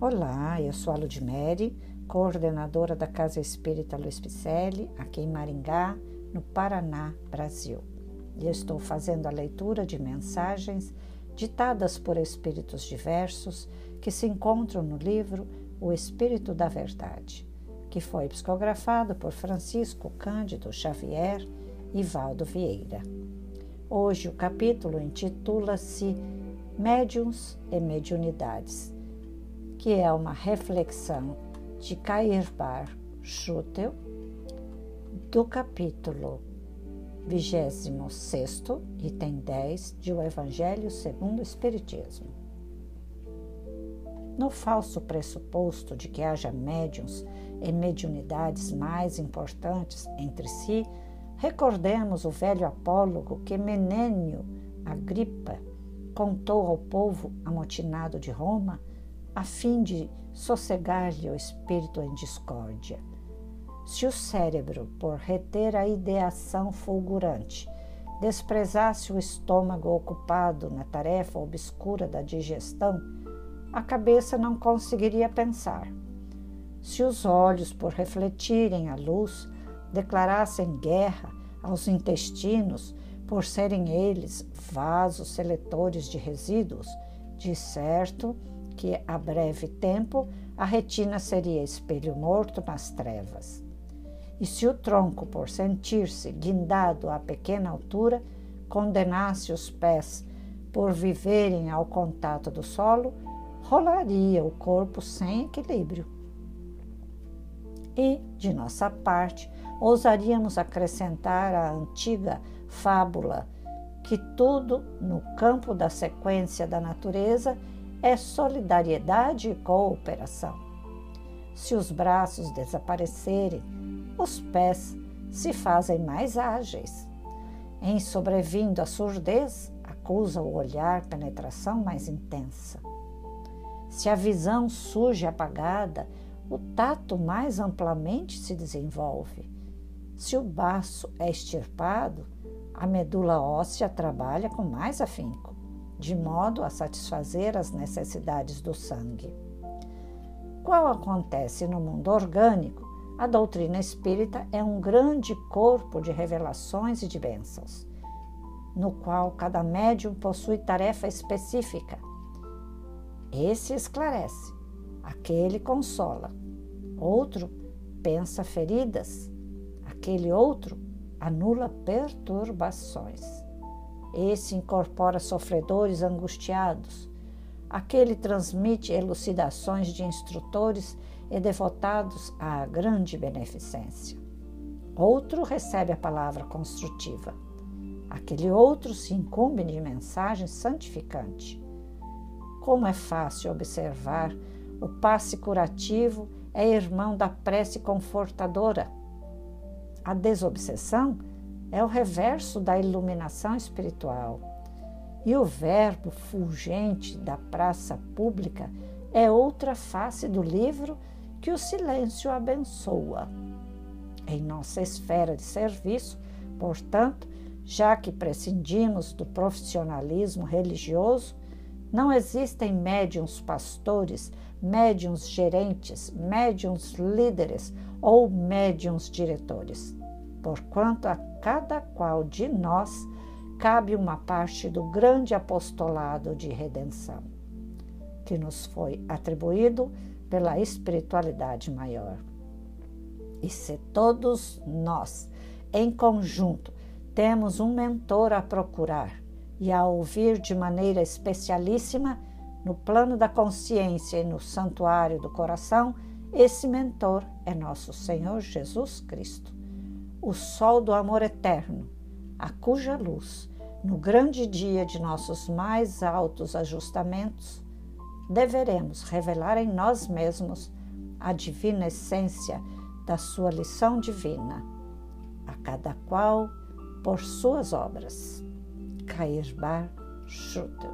Olá, eu sou a Ludmere, coordenadora da Casa Espírita Luiz Picelli, aqui em Maringá, no Paraná, Brasil. E eu estou fazendo a leitura de mensagens ditadas por espíritos diversos que se encontram no livro O Espírito da Verdade, que foi psicografado por Francisco Cândido Xavier e Valdo Vieira. Hoje o capítulo intitula-se Médiuns e Mediunidades, que é uma reflexão de Cairbar Schutel do capítulo 26, item 10, de O Evangelho segundo o Espiritismo. No falso pressuposto de que haja médiums e mediunidades mais importantes entre si, recordemos o velho apólogo que Menênio Agripa contou ao povo amotinado de Roma, a fim de sossegar-lhe o espírito em discórdia. Se o cérebro, por reter a ideação fulgurante, desprezasse o estômago ocupado na tarefa obscura da digestão, a cabeça não conseguiria pensar. Se os olhos, por refletirem a luz, declarassem guerra aos intestinos por serem eles vasos seletores de resíduos, de certo que a breve tempo a retina seria espelho morto nas trevas. E se o tronco, por sentir-se guindado a pequena altura, condenasse os pés por viverem ao contato do solo, rolaria o corpo sem equilíbrio. E, de nossa parte, ousaríamos acrescentar a antiga fábula que tudo no campo da sequência da natureza é solidariedade e cooperação. Se os braços desaparecerem, os pés se fazem mais ágeis. Em sobrevindo a surdez, acusa o olhar penetração mais intensa. Se a visão surge apagada, o tato mais amplamente se desenvolve. Se o baço é extirpado, a medula óssea trabalha com mais afinco, de modo a satisfazer as necessidades do sangue. Qual acontece no mundo orgânico, a doutrina espírita é um grande corpo de revelações e de bênçãos, no qual cada médium possui tarefa específica. Esse esclarece, aquele consola, outro pensa feridas, Aquele outro anula perturbações. Esse incorpora sofredores angustiados. Aquele transmite elucidações de instrutores e devotados à grande beneficência. Outro recebe a palavra construtiva. Aquele outro se incumbe de mensagem santificante. Como é fácil observar, o passe curativo é irmão da prece confortadora a desobsessão é o reverso da iluminação espiritual. E o verbo fulgente da praça pública é outra face do livro que o silêncio abençoa. Em nossa esfera de serviço, portanto, já que prescindimos do profissionalismo religioso, não existem médiums pastores, médiums gerentes, médiums líderes ou médiums diretores porquanto a cada qual de nós cabe uma parte do grande apostolado de redenção, que nos foi atribuído pela espiritualidade maior. E se todos nós, em conjunto, temos um mentor a procurar e a ouvir de maneira especialíssima, no plano da consciência e no santuário do coração, esse mentor é nosso Senhor Jesus Cristo o sol do amor eterno, a cuja luz, no grande dia de nossos mais altos ajustamentos, deveremos revelar em nós mesmos a divina essência da sua lição divina, a cada qual por suas obras. Cairbar Schutter.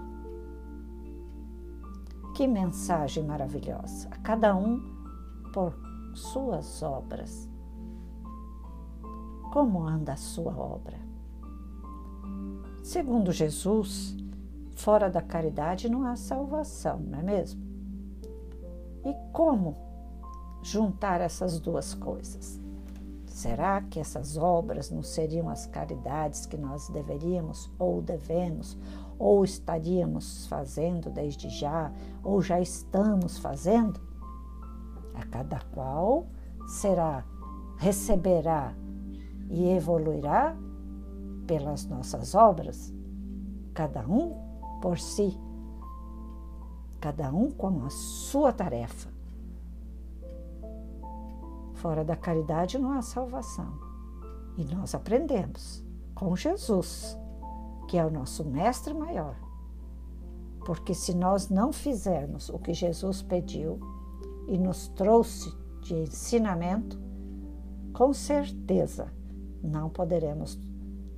Que mensagem maravilhosa! A cada um por suas obras como anda a sua obra. Segundo Jesus, fora da caridade não há salvação, não é mesmo? E como juntar essas duas coisas? Será que essas obras não seriam as caridades que nós deveríamos ou devemos ou estaríamos fazendo desde já ou já estamos fazendo? A cada qual será receberá e evoluirá pelas nossas obras, cada um por si, cada um com a sua tarefa. Fora da caridade não há salvação. E nós aprendemos com Jesus, que é o nosso mestre maior. Porque se nós não fizermos o que Jesus pediu e nos trouxe de ensinamento, com certeza não poderemos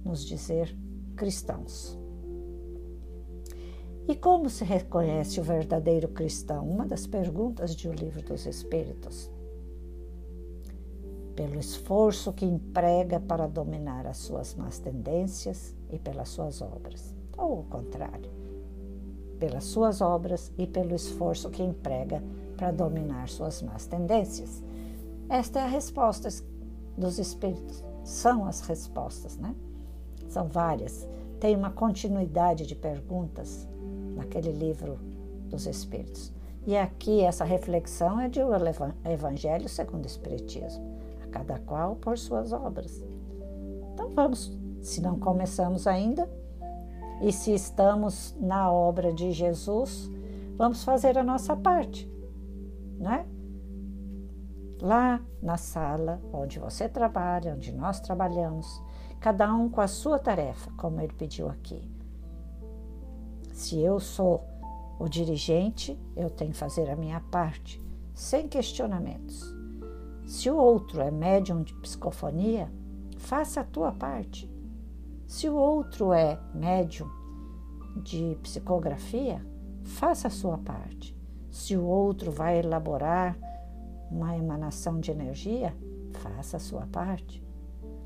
nos dizer cristãos. E como se reconhece o verdadeiro cristão? Uma das perguntas de O Livro dos Espíritos pelo esforço que emprega para dominar as suas más tendências e pelas suas obras, ou o contrário, pelas suas obras e pelo esforço que emprega para dominar suas más tendências. Esta é a resposta dos espíritos. São as respostas, né? São várias. Tem uma continuidade de perguntas naquele livro dos espíritos. E aqui essa reflexão é de o Evangelho segundo o Espiritismo cada qual por suas obras. Então vamos, se não começamos ainda, e se estamos na obra de Jesus, vamos fazer a nossa parte, né? Lá na sala onde você trabalha, onde nós trabalhamos, cada um com a sua tarefa, como ele pediu aqui. Se eu sou o dirigente, eu tenho que fazer a minha parte, sem questionamentos. Se o outro é médium de psicofonia, faça a tua parte. Se o outro é médium de psicografia, faça a sua parte. Se o outro vai elaborar uma emanação de energia, faça a sua parte.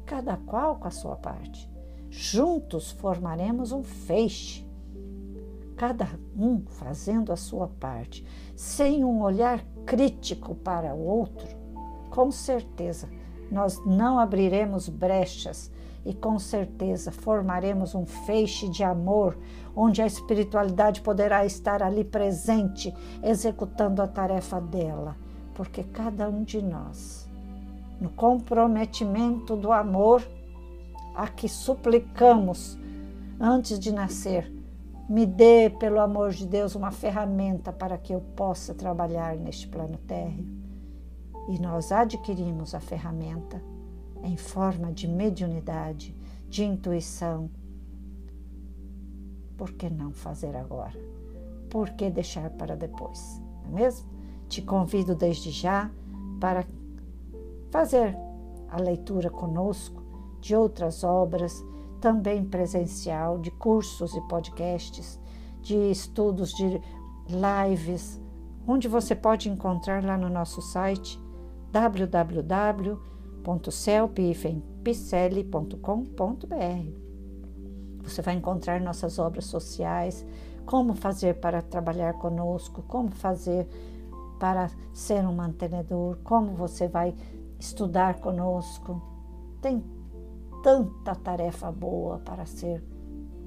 Cada qual com a sua parte. Juntos formaremos um feixe. Cada um fazendo a sua parte, sem um olhar crítico para o outro, com certeza nós não abriremos brechas e com certeza formaremos um feixe de amor onde a espiritualidade poderá estar ali presente, executando a tarefa dela, porque cada um de nós, no comprometimento do amor a que suplicamos antes de nascer, me dê, pelo amor de Deus, uma ferramenta para que eu possa trabalhar neste plano térreo e nós adquirimos a ferramenta em forma de mediunidade, de intuição. Por que não fazer agora? Por que deixar para depois? Não é mesmo? Te convido desde já para fazer a leitura conosco de outras obras, também presencial, de cursos e podcasts, de estudos, de lives, onde você pode encontrar lá no nosso site www.celpifempicelli.com.br. Você vai encontrar nossas obras sociais, como fazer para trabalhar conosco, como fazer para ser um mantenedor, como você vai estudar conosco. Tem tanta tarefa boa para ser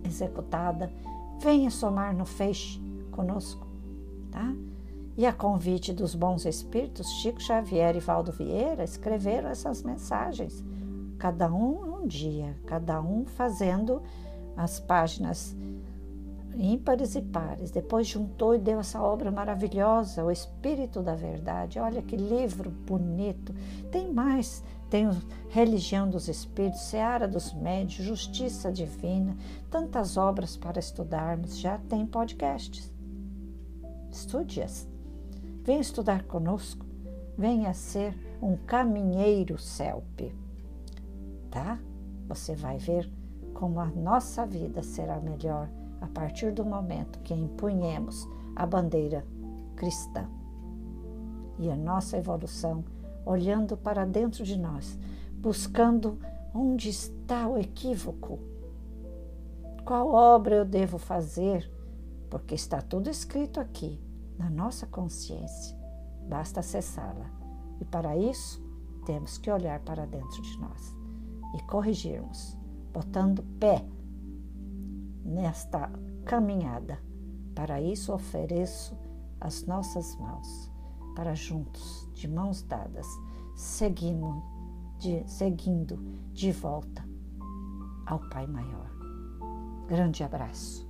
executada. Venha somar no feixe conosco, tá? E a convite dos bons espíritos, Chico Xavier e Valdo Vieira escreveram essas mensagens, cada um um dia, cada um fazendo as páginas ímpares e pares. Depois juntou e deu essa obra maravilhosa, O Espírito da Verdade. Olha que livro bonito. Tem mais, tem Religião dos Espíritos, Seara dos Médios, Justiça Divina, tantas obras para estudarmos. Já tem podcasts. Estude-as. Venha estudar conosco, venha ser um caminheiro CELP, tá? Você vai ver como a nossa vida será melhor a partir do momento que empunhemos a bandeira cristã. E a nossa evolução olhando para dentro de nós, buscando onde está o equívoco. Qual obra eu devo fazer? Porque está tudo escrito aqui na nossa consciência. basta acessá-la. E para isso, temos que olhar para dentro de nós e corrigirmos, botando pé nesta caminhada. Para isso, ofereço as nossas mãos, para juntos, de mãos dadas, seguindo de, seguindo de volta ao Pai Maior. Grande abraço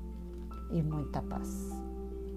e muita paz.